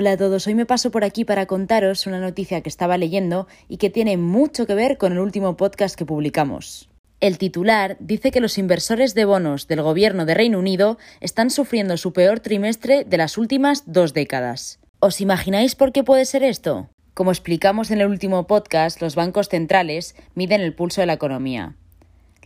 Hola a todos, hoy me paso por aquí para contaros una noticia que estaba leyendo y que tiene mucho que ver con el último podcast que publicamos. El titular dice que los inversores de bonos del gobierno de Reino Unido están sufriendo su peor trimestre de las últimas dos décadas. ¿Os imagináis por qué puede ser esto? Como explicamos en el último podcast, los bancos centrales miden el pulso de la economía.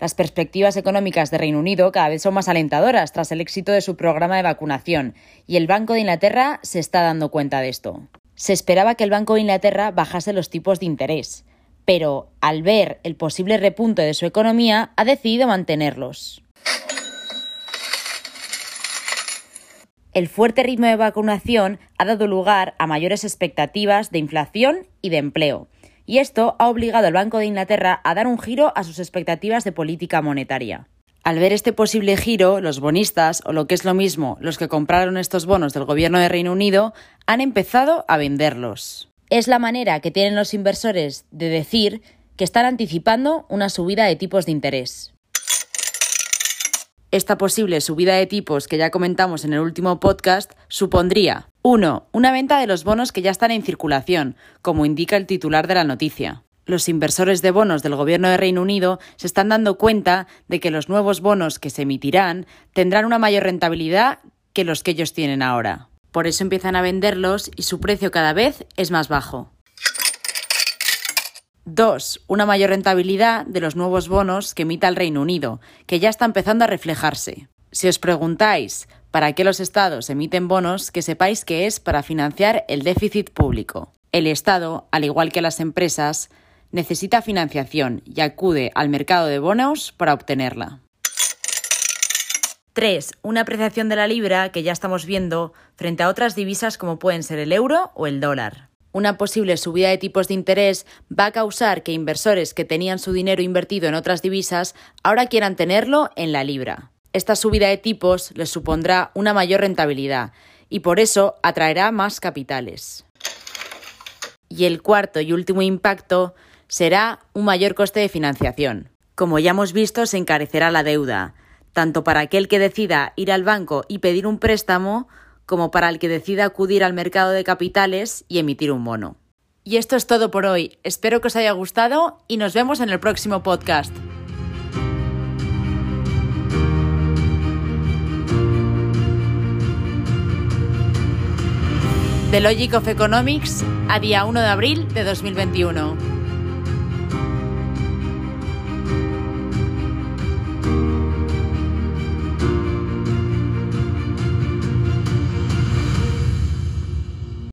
Las perspectivas económicas de Reino Unido cada vez son más alentadoras tras el éxito de su programa de vacunación, y el Banco de Inglaterra se está dando cuenta de esto. Se esperaba que el Banco de Inglaterra bajase los tipos de interés, pero al ver el posible repunte de su economía ha decidido mantenerlos. El fuerte ritmo de vacunación ha dado lugar a mayores expectativas de inflación y de empleo, y esto ha obligado al Banco de Inglaterra a dar un giro a sus expectativas de política monetaria. Al ver este posible giro, los bonistas, o lo que es lo mismo, los que compraron estos bonos del gobierno de Reino Unido, han empezado a venderlos. Es la manera que tienen los inversores de decir que están anticipando una subida de tipos de interés. Esta posible subida de tipos que ya comentamos en el último podcast supondría 1. Una venta de los bonos que ya están en circulación, como indica el titular de la noticia. Los inversores de bonos del Gobierno de Reino Unido se están dando cuenta de que los nuevos bonos que se emitirán tendrán una mayor rentabilidad que los que ellos tienen ahora. Por eso empiezan a venderlos y su precio cada vez es más bajo. 2. Una mayor rentabilidad de los nuevos bonos que emita el Reino Unido, que ya está empezando a reflejarse. Si os preguntáis para qué los estados emiten bonos, que sepáis que es para financiar el déficit público. El Estado, al igual que las empresas, necesita financiación y acude al mercado de bonos para obtenerla. 3. Una apreciación de la libra que ya estamos viendo frente a otras divisas como pueden ser el euro o el dólar una posible subida de tipos de interés va a causar que inversores que tenían su dinero invertido en otras divisas ahora quieran tenerlo en la libra. Esta subida de tipos les supondrá una mayor rentabilidad y por eso atraerá más capitales. Y el cuarto y último impacto será un mayor coste de financiación. Como ya hemos visto, se encarecerá la deuda, tanto para aquel que decida ir al banco y pedir un préstamo como para el que decida acudir al mercado de capitales y emitir un bono. Y esto es todo por hoy. Espero que os haya gustado y nos vemos en el próximo podcast. The Logic of Economics a día 1 de abril de 2021.